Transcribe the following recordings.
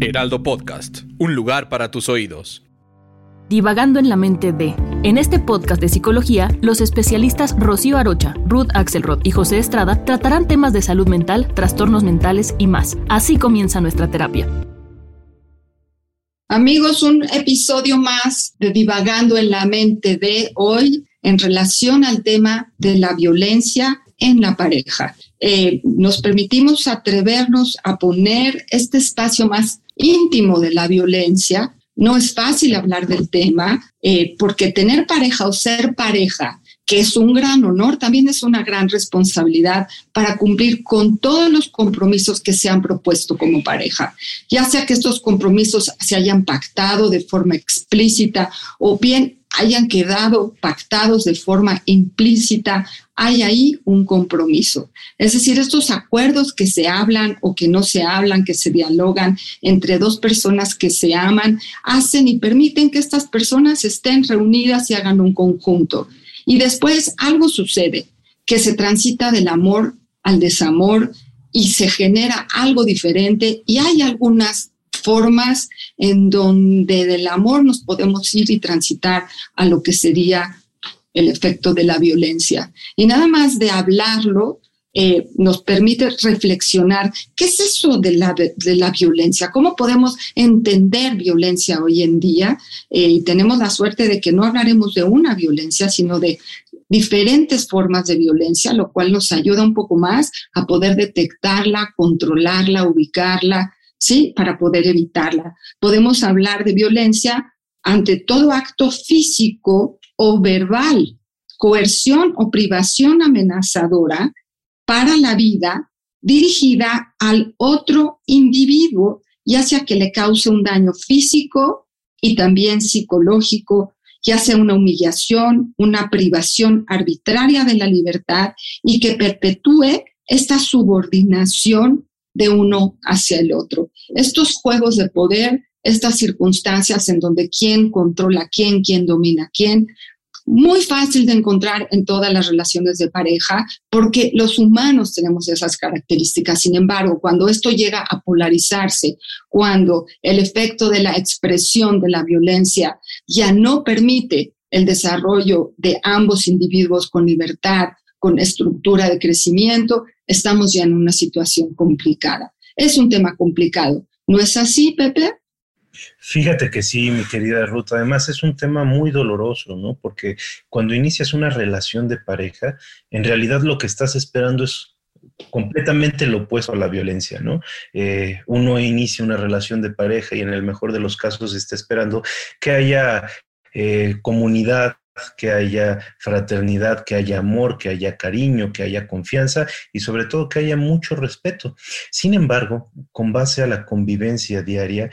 Heraldo Podcast, un lugar para tus oídos. Divagando en la mente de. En este podcast de psicología, los especialistas Rocío Arocha, Ruth Axelrod y José Estrada tratarán temas de salud mental, trastornos mentales y más. Así comienza nuestra terapia. Amigos, un episodio más de Divagando en la mente de hoy en relación al tema de la violencia en la pareja. Eh, nos permitimos atrevernos a poner este espacio más íntimo de la violencia no es fácil hablar del tema eh, porque tener pareja o ser pareja, que es un gran honor, también es una gran responsabilidad para cumplir con todos los compromisos que se han propuesto como pareja, ya sea que estos compromisos se hayan pactado de forma explícita o bien hayan quedado pactados de forma implícita, hay ahí un compromiso. Es decir, estos acuerdos que se hablan o que no se hablan, que se dialogan entre dos personas que se aman, hacen y permiten que estas personas estén reunidas y hagan un conjunto. Y después algo sucede, que se transita del amor al desamor y se genera algo diferente y hay algunas formas en donde del amor nos podemos ir y transitar a lo que sería el efecto de la violencia. Y nada más de hablarlo, eh, nos permite reflexionar qué es eso de la, de la violencia, cómo podemos entender violencia hoy en día. Eh, y tenemos la suerte de que no hablaremos de una violencia, sino de diferentes formas de violencia, lo cual nos ayuda un poco más a poder detectarla, controlarla, ubicarla ¿sí? Para poder evitarla. Podemos hablar de violencia ante todo acto físico o verbal, coerción o privación amenazadora para la vida dirigida al otro individuo, ya sea que le cause un daño físico y también psicológico, ya sea una humillación, una privación arbitraria de la libertad y que perpetúe esta subordinación de uno hacia el otro. Estos juegos de poder, estas circunstancias en donde quién controla a quién, quién domina a quién, muy fácil de encontrar en todas las relaciones de pareja porque los humanos tenemos esas características. Sin embargo, cuando esto llega a polarizarse, cuando el efecto de la expresión de la violencia ya no permite el desarrollo de ambos individuos con libertad, con estructura de crecimiento, estamos ya en una situación complicada. Es un tema complicado. ¿No es así, Pepe? Fíjate que sí, mi querida Ruth. Además es un tema muy doloroso, ¿no? Porque cuando inicias una relación de pareja, en realidad lo que estás esperando es completamente lo opuesto a la violencia, ¿no? Eh, uno inicia una relación de pareja y en el mejor de los casos está esperando que haya eh, comunidad, que haya fraternidad, que haya amor, que haya cariño, que haya confianza y sobre todo que haya mucho respeto. Sin embargo, con base a la convivencia diaria,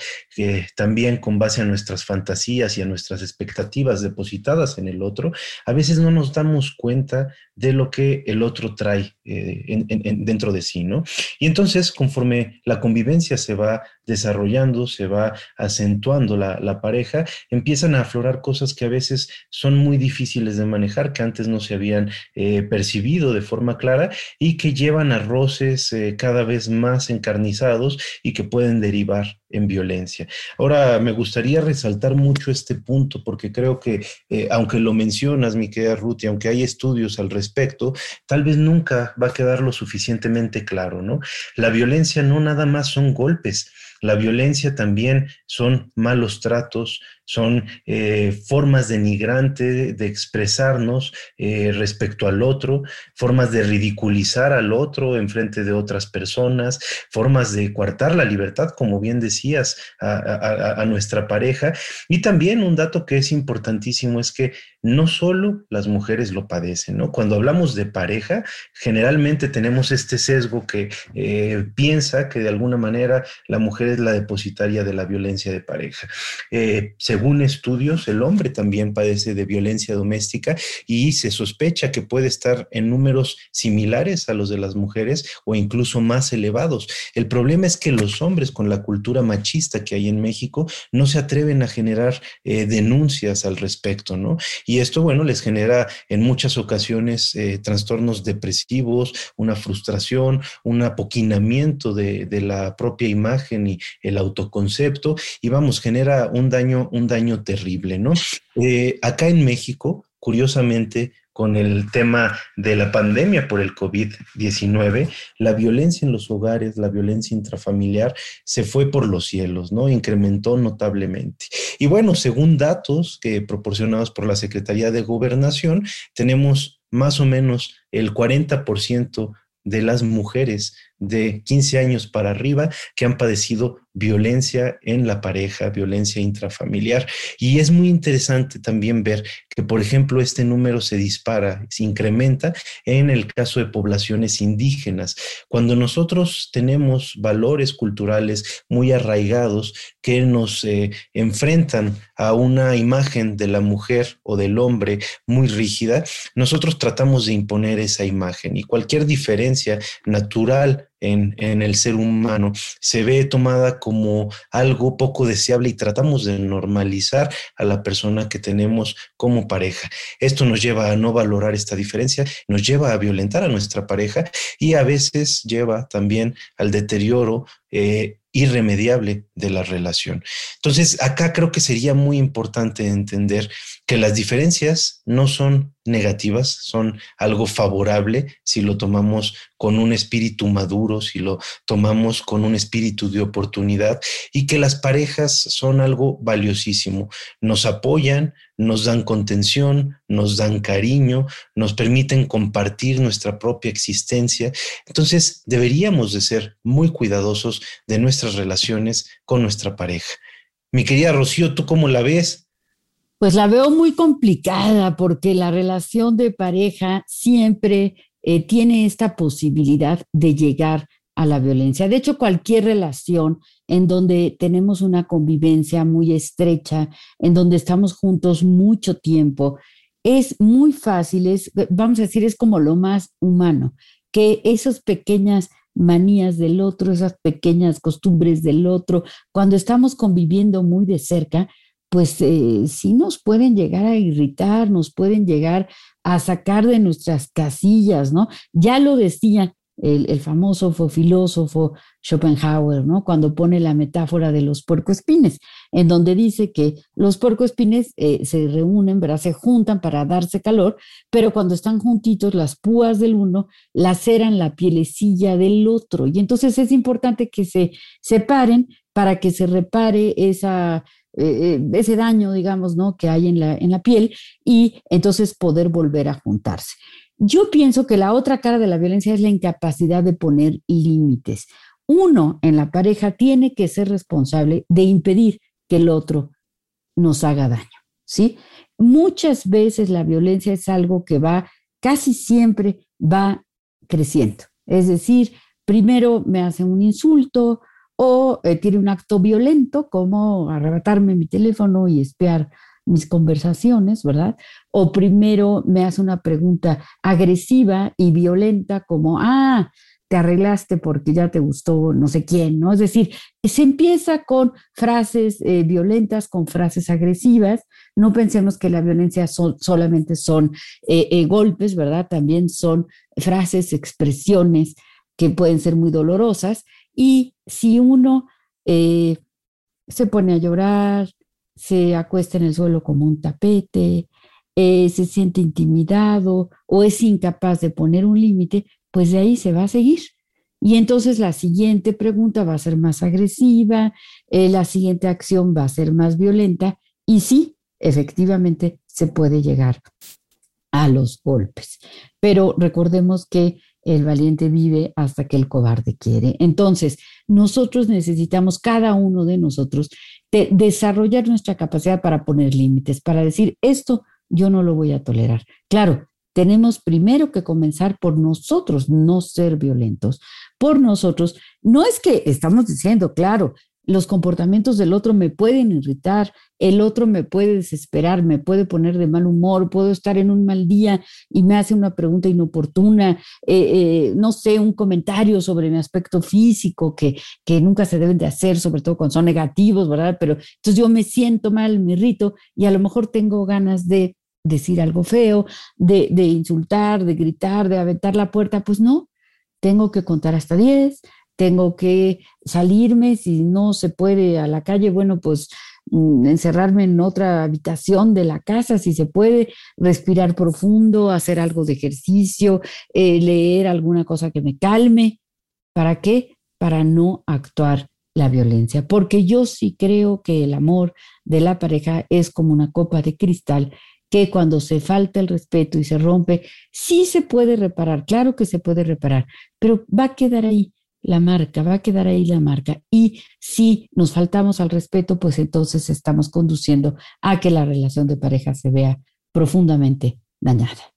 también con base a nuestras fantasías y a nuestras expectativas depositadas en el otro, a veces no nos damos cuenta de lo que el otro trae eh, dentro de sí, ¿no? Y entonces, conforme la convivencia se va desarrollando, se va acentuando la, pareja, empiezan a aflorar cosas que a veces son muy difíciles de manejar, que antes no se habían eh, percibido de forma clara y que llevan a roces eh, cada vez más encarnizados y que pueden derivar en violencia. Ahora, me gustaría resaltar mucho este punto porque creo que, eh, aunque lo mencionas, mi querida Ruth, y aunque hay estudios al respecto, tal vez nunca va a quedar lo suficientemente claro, ¿no? La violencia no nada más son golpes, la violencia también son malos tratos, son eh, formas denigrantes de expresarnos eh, respecto al otro, formas de ridiculizar al otro en frente de otras personas, formas de coartar la libertad, como bien decías, a, nuestra pareja. Y también un dato que es importantísimo es que no solo las mujeres lo padecen, ¿no? Cuando hablamos de pareja, generalmente tenemos este sesgo que eh, piensa que de alguna manera la mujer es la depositaria de la violencia de pareja. Eh, según estudios, el hombre también padece de violencia doméstica y se sospecha que puede estar en números similares a los de las mujeres o incluso más elevados. El problema es que los hombres con la cultura machista que hay en México no se atreven a generar eh, denuncias al respecto, ¿no? Y esto, bueno, les genera en muchas ocasiones eh, trastornos depresivos, una frustración, un apoquinamiento de, la propia imagen y el autoconcepto, y vamos, genera un daño, un daño terrible, ¿no? Eh, acá en México, curiosamente, con el tema de la pandemia por el COVID-19, la violencia en los hogares, la violencia intrafamiliar se fue por los cielos, ¿no? Incrementó notablemente. Y bueno, según datos que proporcionados por la Secretaría de Gobernación, tenemos más o menos el 40% de las mujeres de 15 años para arriba que han padecido violencia en la pareja, violencia intrafamiliar. Y es muy interesante también ver que, por ejemplo, este número se dispara, se incrementa en el caso de poblaciones indígenas. Cuando nosotros tenemos valores culturales muy arraigados que nos eh, enfrentan a una imagen de la mujer o del hombre muy rígida, nosotros tratamos de imponer esa imagen y cualquier diferencia natural en, el ser humano se ve tomada como algo poco deseable y tratamos de normalizar a la persona que tenemos como pareja. Esto nos lleva a no valorar esta diferencia, nos lleva a violentar a nuestra pareja y a veces lleva también al deterioro eh, irremediable de la relación. Entonces, acá creo que sería muy importante entender que las diferencias no son negativas, son algo favorable si lo tomamos con un espíritu maduro, si lo tomamos con un espíritu de oportunidad y que las parejas son algo valiosísimo. Nos apoyan, nos dan contención, nos dan cariño, nos permiten compartir nuestra propia existencia. Entonces, deberíamos de ser muy cuidadosos de nuestras relaciones con nuestra pareja. Mi querida Rocío, ¿tú cómo la ves? Pues la veo muy complicada porque la relación de pareja siempre eh, tiene esta posibilidad de llegar a la violencia. De hecho, cualquier relación en donde tenemos una convivencia muy estrecha, en donde estamos juntos mucho tiempo, es muy fácil, es, vamos a decir, es como lo más humano, que esas pequeñas manías del otro, esas pequeñas costumbres del otro, cuando estamos conviviendo muy de cerca, pues eh, sí nos pueden llegar a irritar, nos pueden llegar a sacar de nuestras casillas, ¿no? Ya lo decía el, famoso filósofo Schopenhauer, ¿no? Cuando pone la metáfora de los puercoespines, en donde dice que los puercoespines eh, se reúnen, ¿verdad? Se juntan para darse calor, pero cuando están juntitos, las púas del uno laceran la pielecilla del otro. Y entonces es importante que se separen para que se repare esa eh, eh, ese daño, digamos, ¿no? que hay en la, en la piel y entonces poder volver a juntarse. Yo pienso que la otra cara de la violencia es la incapacidad de poner límites. Uno en la pareja tiene que ser responsable de impedir que el otro nos haga daño, ¿sí? Muchas veces la violencia es algo que va, casi siempre va creciendo. Es decir, primero me hacen un insulto, o eh, tiene un acto violento como arrebatarme mi teléfono y espiar mis conversaciones, ¿verdad? O primero me hace una pregunta agresiva y violenta como, ah, te arreglaste porque ya te gustó no sé quién, ¿no? Es decir, se empieza con frases eh, violentas, con frases agresivas. No pensemos que la violencia solamente son eh, golpes, ¿verdad? También son frases, expresiones que pueden ser muy dolorosas y si uno eh, se pone a llorar, se acuesta en el suelo como un tapete, eh, se siente intimidado o es incapaz de poner un límite, pues de ahí se va a seguir. Y entonces la siguiente pregunta va a ser más agresiva, eh, la siguiente acción va a ser más violenta Y sí, efectivamente se puede llegar a los golpes. Pero recordemos que el valiente vive hasta que el cobarde quiere. Entonces, nosotros necesitamos, cada uno de nosotros, desarrollar nuestra capacidad para poner límites, para decir, esto yo no lo voy a tolerar. Claro, tenemos primero que comenzar por nosotros, no ser violentos, por nosotros. No es que estamos diciendo, claro, los comportamientos del otro me pueden irritar, el otro me puede desesperar, me puede poner de mal humor, puedo estar en un mal día y me hace una pregunta inoportuna, eh, eh, no sé, un comentario sobre mi aspecto físico que, que nunca se deben de hacer, sobre todo cuando son negativos, ¿verdad? Pero entonces yo me siento mal, me irrito y a lo mejor tengo ganas de decir algo feo, de, de insultar, de gritar, de aventar la puerta, pues no, tengo que contar hasta 10, tengo que salirme, si no se puede a la calle, bueno, pues mm, encerrarme en otra habitación de la casa, si se puede, respirar profundo, hacer algo de ejercicio, eh, leer alguna cosa que me calme. ¿Para qué? Para no actuar la violencia, porque yo sí creo que el amor de la pareja es como una copa de cristal que cuando se falta el respeto y se rompe, sí se puede reparar, claro que se puede reparar, pero va a quedar ahí la marca, va a quedar ahí la marca. Y si nos faltamos al respeto, pues entonces estamos conduciendo a que la relación de pareja se vea profundamente dañada.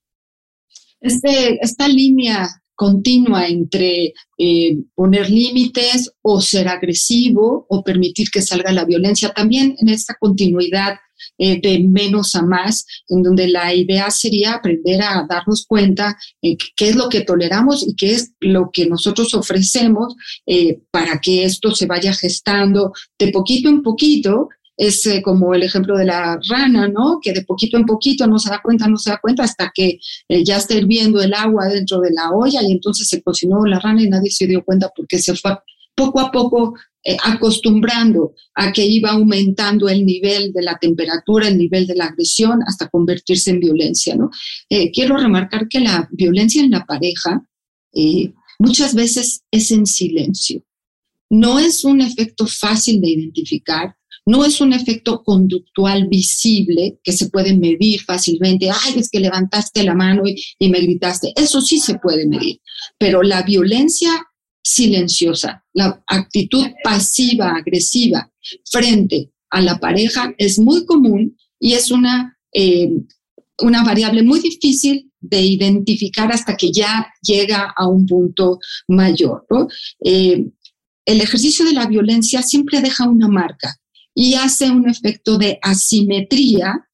Este, esta línea continua entre eh, poner límites o ser agresivo o permitir que salga la violencia, también en esta continuidad eh, de menos a más, en donde la idea sería aprender a darnos cuenta eh, qué es lo que toleramos y qué es lo que nosotros ofrecemos eh, para que esto se vaya gestando de poquito en poquito. Es como el ejemplo de la rana, ¿no? Que de poquito en poquito no se da cuenta, no se da cuenta hasta que ya está hirviendo el agua dentro de la olla y entonces se cocinó la rana y nadie se dio cuenta porque se fue poco a poco eh, acostumbrando a que iba aumentando el nivel de la temperatura, el nivel de la agresión, hasta convertirse en violencia. ¿no? Eh, quiero remarcar que la violencia en la pareja eh, muchas veces es en silencio. No es un efecto fácil de identificar, no es un efecto conductual visible que se puede medir fácilmente. Ay, es que levantaste la mano y, y, me gritaste. Eso sí se puede medir. Pero la violencia silenciosa. La actitud pasiva, agresiva frente a la pareja es muy común y es una, eh, una variable muy difícil de identificar hasta que ya llega a un punto mayor. Eh, el ejercicio de la violencia siempre deja una marca y hace un efecto de asimetría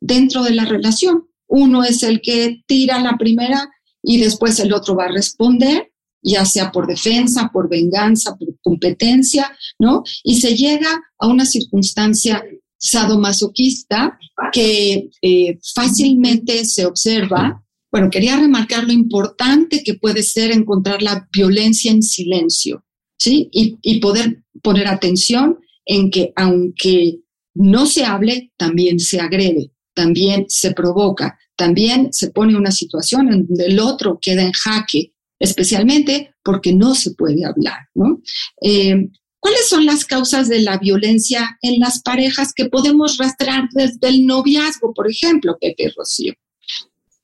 dentro de la relación. Uno es el que tira la primera y después el otro va a responder ya sea por defensa, por venganza, por competencia, ¿no? Y se llega a una circunstancia sadomasoquista que eh, fácilmente se observa. Bueno, quería remarcar lo importante que puede ser encontrar la violencia en silencio, ¿sí? Y, y poder poner atención en que aunque no se hable, también se agrede, también se provoca, también se pone una situación en donde el otro queda en jaque especialmente porque no se puede hablar. ¿no? Eh, ¿Cuáles son las causas de la violencia en las parejas que podemos rastrear desde el noviazgo, por ejemplo, Pepe Rocío?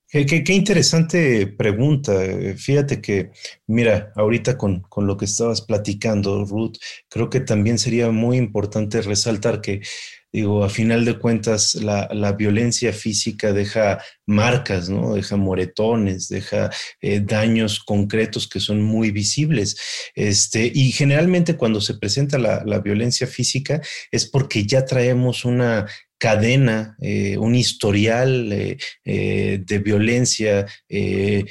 Qué, interesante pregunta. Fíjate que, mira, ahorita con, con, lo que estabas platicando, Ruth, creo que también sería muy importante resaltar que Digo, a final de cuentas, la, la, violencia física deja marcas, ¿no? Deja moretones, deja eh, daños concretos que son muy visibles. Este, y generalmente cuando se presenta la, la violencia física es porque ya traemos una cadena, eh, un historial eh, eh, de violencia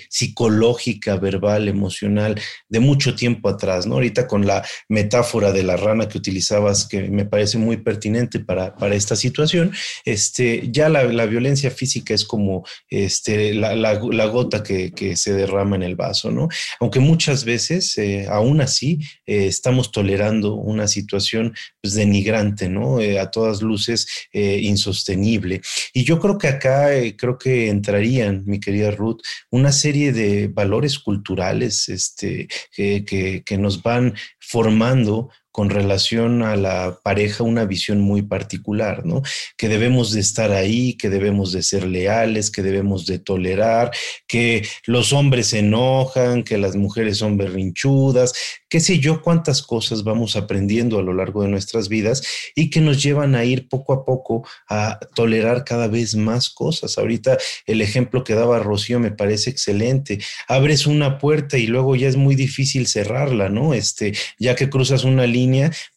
psicológica, verbal, emocional, de mucho tiempo atrás, ¿no? Ahorita con la metáfora de la rana que utilizabas, que me parece muy pertinente para, para esta situación, este, ya la, la, violencia física es como este, la, la, gota que, que, se derrama en el vaso, ¿no? Aunque muchas veces, aún así, estamos tolerando una situación pues, denigrante, ¿no? a todas luces insostenible. Y yo creo que acá, eh, creo que entrarían, mi querida Ruth, una serie de valores culturales este, que, que nos van formando con relación a la pareja una visión muy particular, ¿no? Que debemos de estar ahí, que debemos de ser leales, que debemos de tolerar, que los hombres se enojan, que las mujeres son berrinchudas, qué sé yo cuántas cosas vamos aprendiendo a lo largo de nuestras vidas y que nos llevan a ir poco a poco a tolerar cada vez más cosas. Ahorita el ejemplo que daba Rocío me parece excelente. Abres una puerta y luego ya es muy difícil cerrarla, ¿no? Este, ya que cruzas una línea,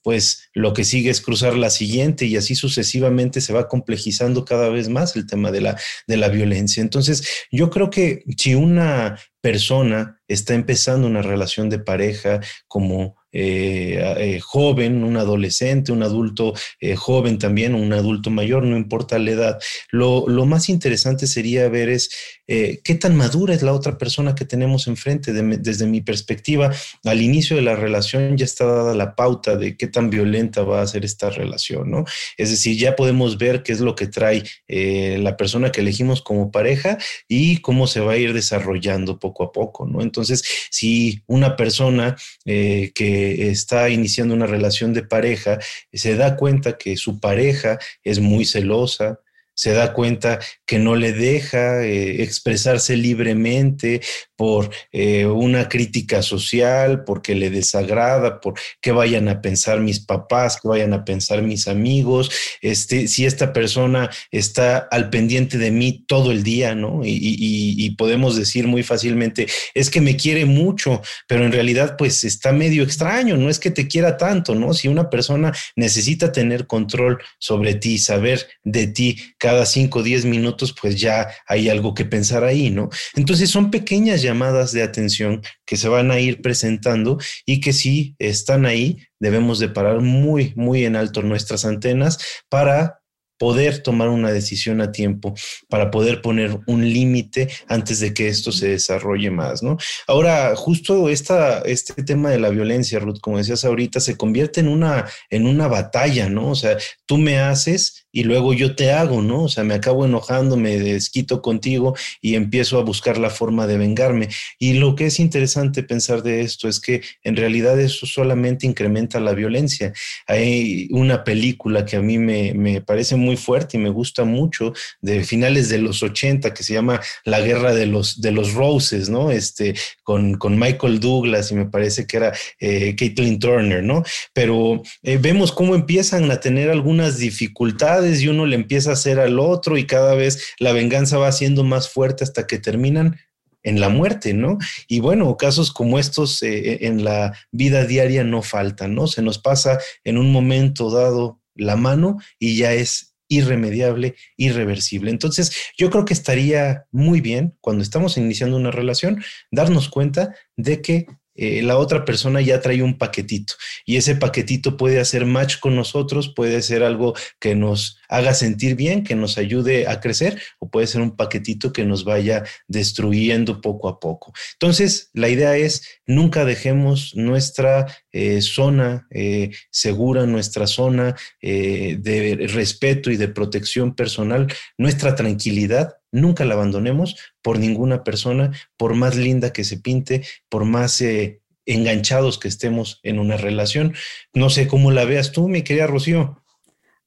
pues lo que sigue es cruzar la siguiente y así sucesivamente se va complejizando cada vez más el tema de la, de la violencia. Entonces, yo creo que si una persona está empezando una relación de pareja como eh, eh, joven, un adolescente, un adulto eh, joven también, un adulto mayor, no importa la edad. Lo, más interesante sería ver es qué tan madura es la otra persona que tenemos enfrente. desde mi perspectiva, al inicio de la relación ya está dada la pauta de qué tan violenta va a ser esta relación, ¿no? Es decir, ya podemos ver qué es lo que trae la persona que elegimos como pareja y cómo se va a ir desarrollando poco a poco, ¿no? Entonces, si una persona que está iniciando una relación de pareja se da cuenta que su pareja es muy celosa, se da cuenta que no le deja eh, expresarse libremente por eh, una crítica social, porque le desagrada, por qué vayan a pensar mis papás, qué vayan a pensar mis amigos, este, si esta persona está al pendiente de mí todo el día, ¿no? Y, podemos decir muy fácilmente, es que me quiere mucho, pero en realidad pues está medio extraño, no es que te quiera tanto, ¿no? Si una persona necesita tener control sobre ti, saber de ti, cada 5 o 10 minutos, pues ya hay algo que pensar ahí, ¿no? Entonces son pequeñas llamadas de atención que se van a ir presentando y que si están ahí, debemos de parar muy, muy en alto nuestras antenas para poder tomar una decisión a tiempo, para poder poner un límite antes de que esto se desarrolle más, ¿no? Ahora, justo esta, este tema de la violencia, Ruth, como decías ahorita, se convierte en una, en una batalla, ¿no? O sea, tú me haces y luego yo te hago, ¿no? O sea, me acabo enojando, me desquito contigo y empiezo a buscar la forma de vengarme. Y lo que es interesante pensar de esto es que en realidad eso solamente incrementa la violencia. Hay una película que a mí me, me parece fuerte y me gusta mucho de finales de los 80 que se llama La Guerra de los, de los Roses, ¿no? Este, con, con Michael Douglas y me parece que era eh, Caitlin Turner, ¿no? Pero eh, vemos cómo empiezan a tener algunas dificultades y uno le empieza a hacer al otro y cada vez la venganza va siendo más fuerte hasta que terminan en la muerte, ¿no? Y bueno, casos como estos eh, eh, en la vida diaria no faltan, ¿no? Se nos pasa en un momento dado la mano y ya es irremediable, irreversible. Entonces, yo creo que estaría muy bien cuando estamos iniciando una relación darnos cuenta de que eh, la otra persona ya trae un paquetito y ese paquetito puede hacer match con nosotros, puede ser algo que nos haga sentir bien, que nos ayude a crecer o puede ser un paquetito que nos vaya destruyendo poco a poco. Entonces, la idea es nunca dejemos nuestra eh, zona eh, segura, nuestra zona de respeto y de protección personal, nuestra tranquilidad nunca la abandonemos por ninguna persona, por más linda que se pinte, por más eh, enganchados que estemos en una relación. No sé cómo la veas tú, mi querida Rocío.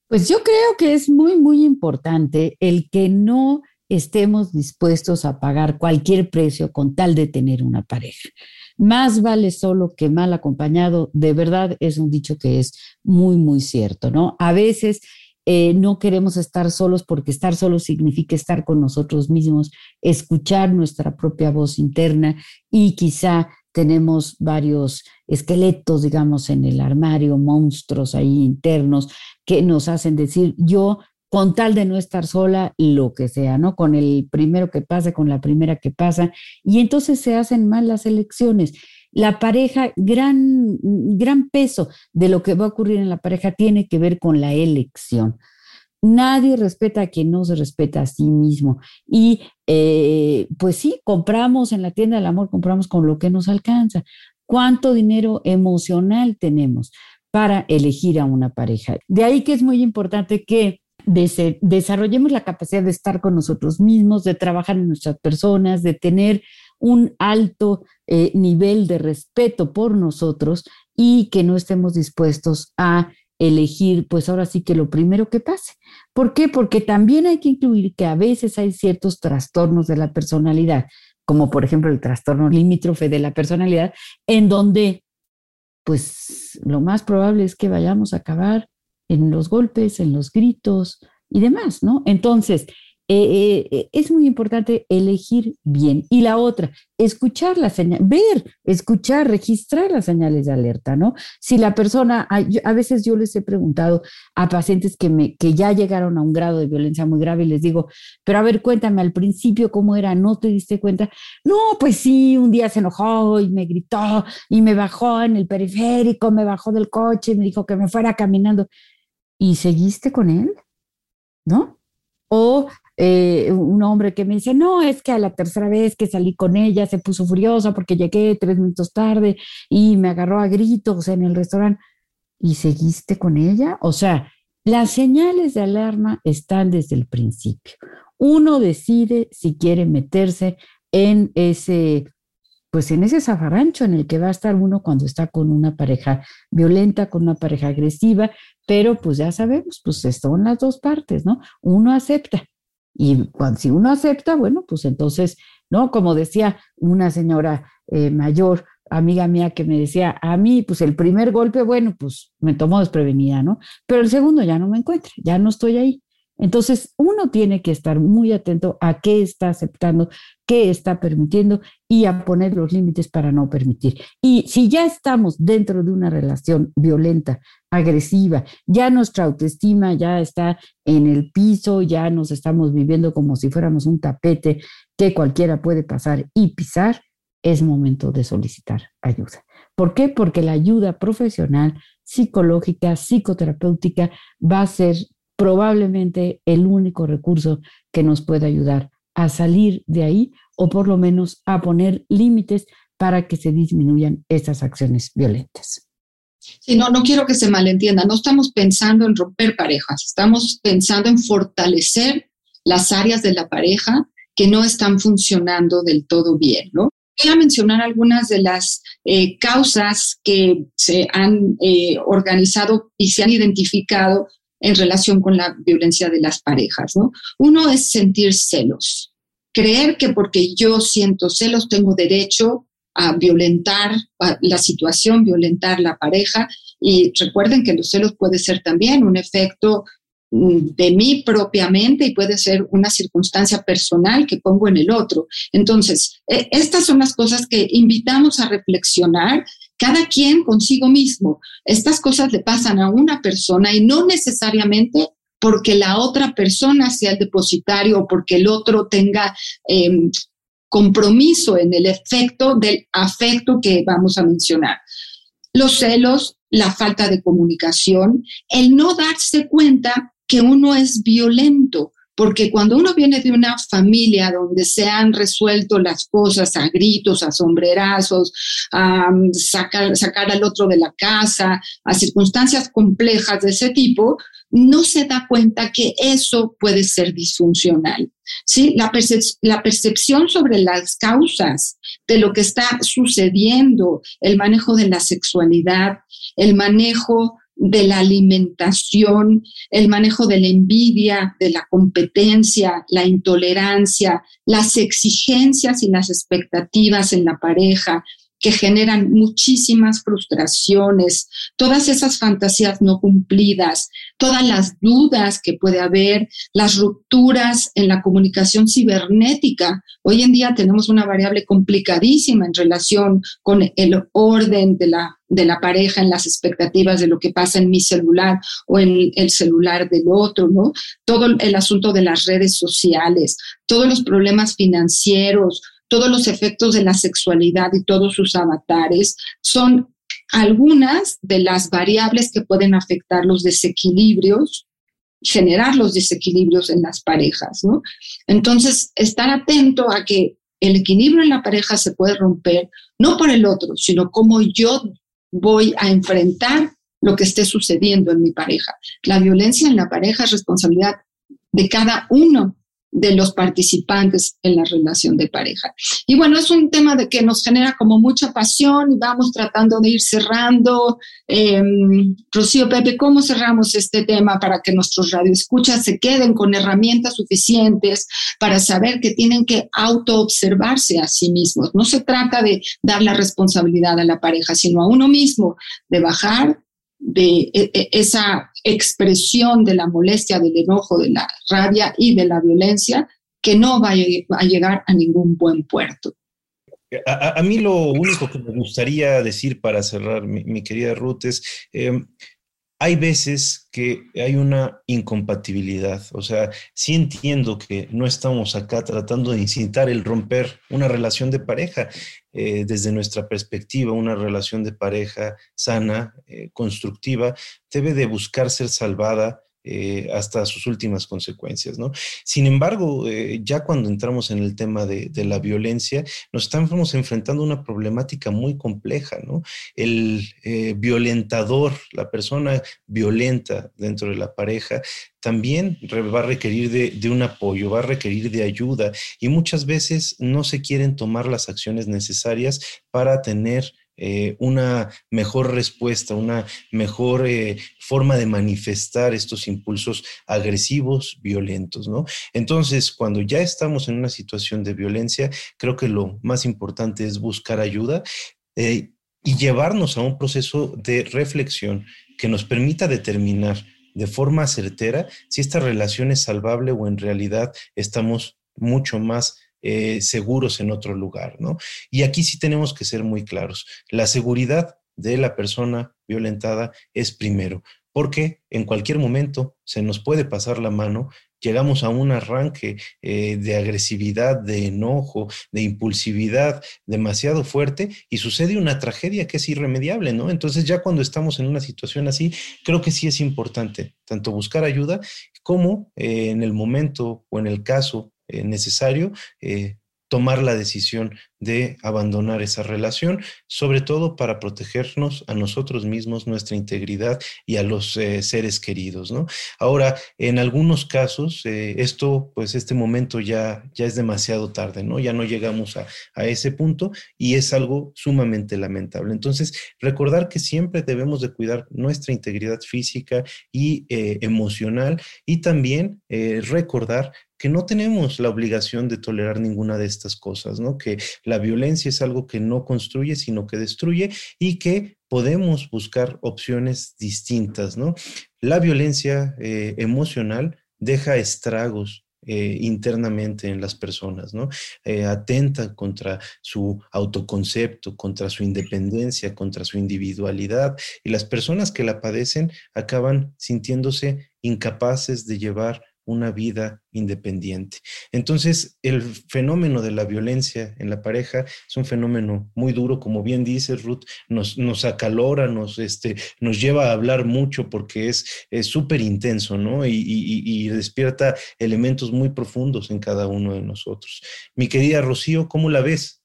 Pues yo creo que es muy, muy importante el que no estemos dispuestos a pagar cualquier precio con tal de tener una pareja. Más vale solo que mal acompañado, de verdad es un dicho que es muy, muy cierto, ¿no? A veces eh, no queremos estar solos porque estar solos significa estar con nosotros mismos, escuchar nuestra propia voz interna y quizá tenemos varios esqueletos, digamos, en el armario, monstruos ahí internos que nos hacen decir, yo con tal de no estar sola, lo que sea, ¿no? Con el primero que pasa, con la primera que pasa, y entonces se hacen mal las elecciones la pareja, gran, gran peso de lo que va a ocurrir en la pareja tiene que ver con la elección. Nadie respeta a quien no se respeta a sí mismo. Y eh, pues sí, compramos en la tienda del amor, compramos con lo que nos alcanza. ¿Cuánto dinero emocional tenemos para elegir a una pareja? De ahí que es muy importante que desarrollemos la capacidad de estar con nosotros mismos, de trabajar en nuestras personas, de tener un alto eh, nivel de respeto por nosotros y que no estemos dispuestos a elegir, pues ahora sí que lo primero que pase. ¿Por qué? Porque también hay que incluir que a veces hay ciertos trastornos de la personalidad, como por ejemplo el trastorno limítrofe de la personalidad, en donde pues lo más probable es que vayamos a acabar en los golpes, en los gritos y demás, ¿no? Entonces, eh, eh, es muy importante elegir bien. Y la otra, escuchar la señal, ver, escuchar, registrar las señales de alerta, ¿no? Si la persona, a, veces yo les he preguntado a pacientes que, que ya llegaron a un grado de violencia muy grave y les digo, pero a ver, cuéntame al principio cómo era, ¿no te diste cuenta? No, pues sí, un día se enojó y me gritó y me bajó en el periférico, me bajó del coche y me dijo que me fuera caminando. ¿Y seguiste con él? ¿No? O eh, un hombre que me dice, no, es que a la tercera vez que salí con ella se puso furiosa porque llegué tres minutos tarde y me agarró a gritos en el restaurante. ¿Y seguiste con ella? O sea, las señales de alarma están desde el principio. Uno decide si quiere meterse en ese, pues en ese zafarrancho en el que va a estar uno cuando está con una pareja violenta, con una pareja agresiva, pero pues ya sabemos, pues son las dos partes, ¿no? Uno acepta y cuando, si uno acepta, bueno, pues entonces, ¿no? Como decía una señora eh, mayor, amiga mía, que me decía, a mí, pues el primer golpe, bueno, pues me tomó desprevenida, ¿no? Pero el segundo ya no me encuentra, ya no estoy ahí. Entonces, uno tiene que estar muy atento a qué está aceptando, qué está permitiendo y a poner los límites para no permitir. Y si ya estamos dentro de una relación violenta, agresiva, ya nuestra autoestima ya está en el piso, ya nos estamos viviendo como si fuéramos un tapete que cualquiera puede pasar y pisar, es momento de solicitar ayuda. ¿Por qué? Porque la ayuda profesional, psicológica, psicoterapéutica va a ser probablemente el único recurso que nos puede ayudar a salir de ahí o por lo menos a poner límites para que se disminuyan estas acciones violentas. Sí, no, no quiero que se malentienda, no estamos pensando en romper parejas, estamos pensando en fortalecer las áreas de la pareja que no están funcionando del todo bien, ¿no? Voy a mencionar algunas de las eh, causas que se han eh, organizado y se han identificado en relación con la violencia de las parejas, ¿no? Uno es sentir celos, creer que porque yo siento celos tengo derecho a violentar la situación, violentar la pareja. Y recuerden que los celos puede ser también un efecto mm, de mí propiamente y puede ser una circunstancia personal que pongo en el otro. Entonces, e, estas son las cosas que invitamos a reflexionar cada quien consigo mismo. Estas cosas le pasan a una persona y no necesariamente porque la otra persona sea el depositario o porque el otro tenga em, compromiso en el efecto del afecto que vamos a mencionar. Los celos, la falta de comunicación, el no darse cuenta que uno es violento, porque cuando uno viene de una familia donde se han resuelto las cosas a gritos, a sombrerazos, a sacar, sacar al otro de la casa, a circunstancias complejas de ese tipo, no se da cuenta que eso puede ser disfuncional. ¿sí? La percepción sobre las causas de lo que está sucediendo, el manejo de la sexualidad, el manejo de la alimentación, el manejo de la envidia, de la competencia, la intolerancia, las exigencias y las expectativas en la pareja, que generan muchísimas frustraciones, todas esas fantasías no cumplidas, todas las dudas que puede haber, las rupturas en la comunicación cibernética. Hoy en día tenemos una variable complicadísima en relación con el orden de la, de la pareja en las expectativas de lo que pasa en mi celular o en el celular del otro, ¿no? Todo el asunto de las redes sociales, todos los problemas financieros, todos los efectos de la sexualidad y todos sus avatares son algunas de las variables que pueden afectar los desequilibrios, generar los desequilibrios en las parejas. Entonces, estar atento a que el equilibrio en la pareja se puede romper no por el otro, sino cómo yo voy a enfrentar lo que esté sucediendo en mi pareja. La violencia en la pareja es responsabilidad de cada uno de los participantes en la relación de pareja. Y bueno, es un tema de que nos genera como mucha pasión y vamos tratando de ir cerrando. Em, Rocío Pepe, ¿cómo cerramos este tema para que nuestros radioescuchas se queden con herramientas suficientes para saber que tienen que autoobservarse a sí mismos? No se trata de dar la responsabilidad a la pareja, sino a uno mismo, de bajar de e, e, esa expresión de la molestia, del enojo, de la rabia y de la violencia que no va a llegar a ningún buen puerto. A, mí lo único que me gustaría decir para cerrar, mi, querida Ruth, es, eh, hay veces que hay una incompatibilidad, o sea, sí entiendo que no estamos acá tratando de incitar el romper una relación de pareja. Eh, desde nuestra perspectiva, una relación de pareja sana, eh, constructiva, debe de buscar ser salvada eh, hasta sus últimas consecuencias, ¿no? Sin embargo, eh, ya cuando entramos en el tema de, la violencia, nos estamos enfrentando a una problemática muy compleja. El eh, violentador, la persona violenta dentro de la pareja, también va a requerir de, un apoyo, va a requerir de ayuda y muchas veces no se quieren tomar las acciones necesarias para tener eh, una mejor respuesta, una mejor eh, forma de manifestar estos impulsos agresivos, violentos, ¿no? Entonces, cuando ya estamos en una situación de violencia, creo que lo más importante es buscar ayuda eh, y llevarnos a un proceso de reflexión que nos permita determinar de forma certera si esta relación es salvable o en realidad estamos mucho más eh, seguros en otro lugar, ¿no? Y aquí sí tenemos que ser muy claros. La seguridad de la persona violentada es primero, porque en cualquier momento se nos puede pasar la mano, llegamos a un arranque eh, de agresividad, de enojo, de impulsividad demasiado fuerte y sucede una tragedia que es irremediable, ¿no? Entonces ya cuando estamos en una situación así, creo que sí es importante tanto buscar ayuda como eh, en el momento o en el caso eh, necesario eh, tomar la decisión de abandonar esa relación, sobre todo para protegernos a nosotros mismos, nuestra integridad y a los eh, seres queridos. Ahora, en algunos casos, esto, pues este momento ya, ya es demasiado tarde, ¿no? Ya no llegamos a, a, ese punto y es algo sumamente lamentable. Entonces, recordar que siempre debemos de cuidar nuestra integridad física y emocional y también recordar que no tenemos la obligación de tolerar ninguna de estas cosas, ¿no? Que la violencia es algo que no construye, sino que destruye y que podemos buscar opciones distintas, ¿no? La violencia eh, emocional deja estragos eh, internamente en las personas, ¿no? Eh, atenta contra su autoconcepto, contra su independencia, contra su individualidad, y las personas que la padecen acaban sintiéndose incapaces de llevar una vida independiente. Entonces, el fenómeno de la violencia en la pareja es un fenómeno muy duro, como bien dice Ruth, nos, nos acalora, nos, este, nos lleva a hablar mucho porque es súper intenso, ¿no? Y, y, despierta elementos muy profundos en cada uno de nosotros. Mi querida Rocío, ¿cómo la ves?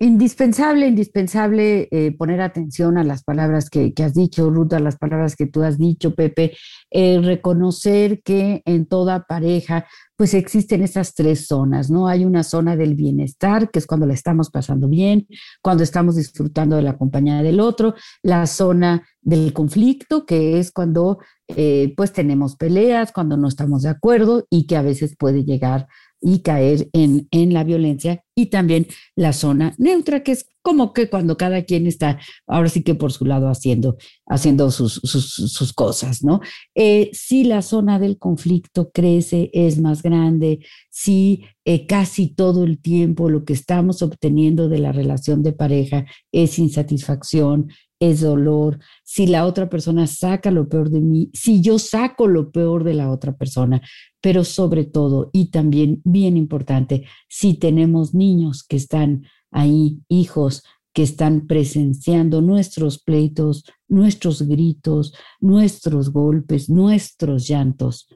Indispensable, indispensable eh, poner atención a las palabras que, has dicho, Ruth, a las palabras que tú has dicho, Pepe, eh, reconocer que en toda pareja pues existen esas tres zonas, ¿no? Hay una zona del bienestar, que es cuando la estamos pasando bien, cuando estamos disfrutando de la compañía del otro, la zona del conflicto, que es cuando eh, pues tenemos peleas, cuando no estamos de acuerdo y que a veces puede llegar y caer en, en, la violencia y también la zona neutra, que es como que cuando cada quien está ahora sí que por su lado haciendo, haciendo sus, sus, cosas, ¿no? Eh, si la zona del conflicto crece, es más grande, si eh, casi todo el tiempo lo que estamos obteniendo de la relación de pareja es insatisfacción, es dolor, si la otra persona saca lo peor de mí, si yo saco lo peor de la otra persona, pero sobre todo, y también bien importante, si tenemos niños que están ahí, hijos que están presenciando nuestros pleitos, nuestros gritos, nuestros golpes, nuestros llantos,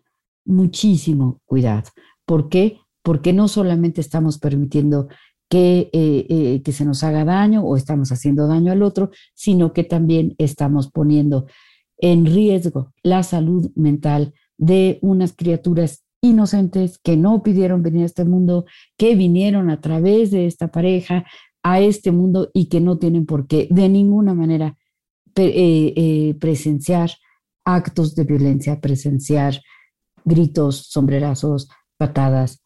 muchísimo cuidado. ¿Por qué? Porque no solamente estamos permitiendo que, eh, eh, que se nos haga daño o estamos haciendo daño al otro, sino que también estamos poniendo en riesgo la salud mental de unas criaturas inocentes que no pidieron venir a este mundo, que vinieron a través de esta pareja a este mundo y que no tienen por qué de ninguna manera eh, presenciar actos de violencia, presenciar gritos, sombrerazos,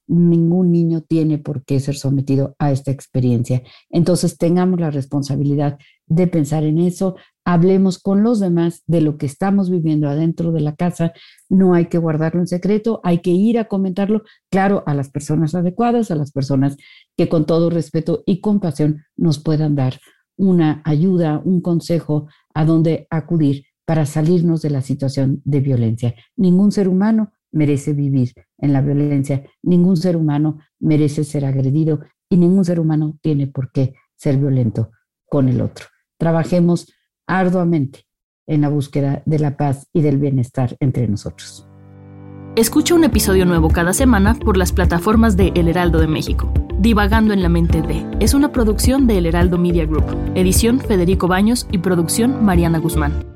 Ningún niño tiene por qué ser sometido a esta experiencia. Entonces tengamos la responsabilidad de pensar en eso, hablemos con los demás de lo que estamos viviendo adentro de la casa. No hay que guardarlo en secreto, hay que ir a comentarlo, claro, a las personas adecuadas, a las personas que con todo respeto y compasión nos puedan dar una ayuda, un consejo a dónde acudir para salirnos de la situación de violencia. Ningún ser humano merece vivir en la violencia, ningún ser humano merece ser agredido y ningún ser humano tiene por qué ser violento con el otro. Trabajemos arduamente en la búsqueda de la paz y del bienestar entre nosotros. Escucha un episodio nuevo cada semana por las plataformas de El Heraldo de México. Divagando en la mente de es una producción de El Heraldo Media Group, edición Federico Baños y producción Mariana Guzmán.